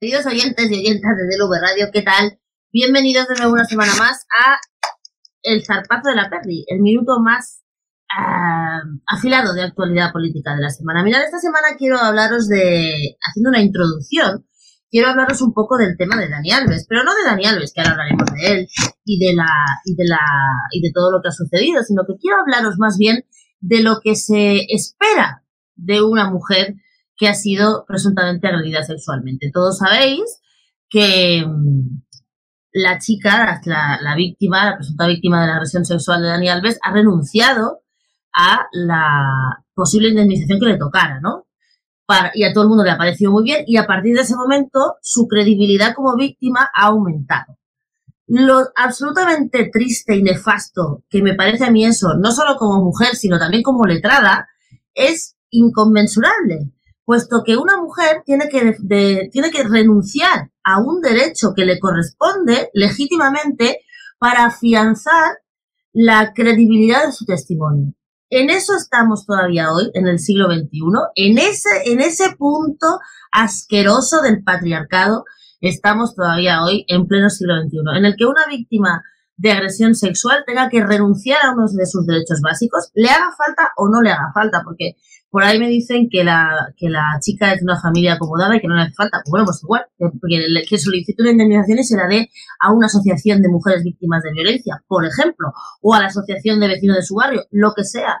Queridos oyentes y oyentas de DLV Radio, ¿qué tal? Bienvenidos de nuevo una semana más a El zarpazo de la Perry, el minuto más ah, afilado de actualidad política de la semana. Mirad, esta semana quiero hablaros de, haciendo una introducción, quiero hablaros un poco del tema de Dani Alves, pero no de Dani Alves, que ahora hablaremos de él y de la, y de la, y de todo lo que ha sucedido, sino que quiero hablaros más bien de lo que se espera de una mujer que ha sido presuntamente agredida sexualmente. Todos sabéis que mm, la chica, la, víctima, la presunta víctima de la agresión sexual de Dani Alves, ha renunciado a la posible indemnización que le tocara, ¿no? y a todo el mundo le ha parecido muy bien y a partir de ese momento su credibilidad como víctima ha aumentado. Lo absolutamente triste y nefasto que me parece a mí eso, no solo como mujer, sino también como letrada, es inconmensurable puesto que una mujer tiene que, tiene que renunciar a un derecho que le corresponde legítimamente para afianzar la credibilidad de su testimonio. En eso estamos todavía hoy, en el siglo XXI, en ese, en ese punto asqueroso del patriarcado, estamos todavía hoy en pleno siglo XXI, en el que una víctima de agresión sexual tenga que renunciar a uno de sus derechos básicos, le haga falta o no le haga falta, porque por ahí me dicen que la, que la chica es de una familia acomodada y que no le hace falta. Pues bueno, pues igual, porque que solicite una indemnización y se la dé a una asociación de mujeres víctimas de violencia, por ejemplo, o a la asociación de vecinos de su barrio, lo que sea.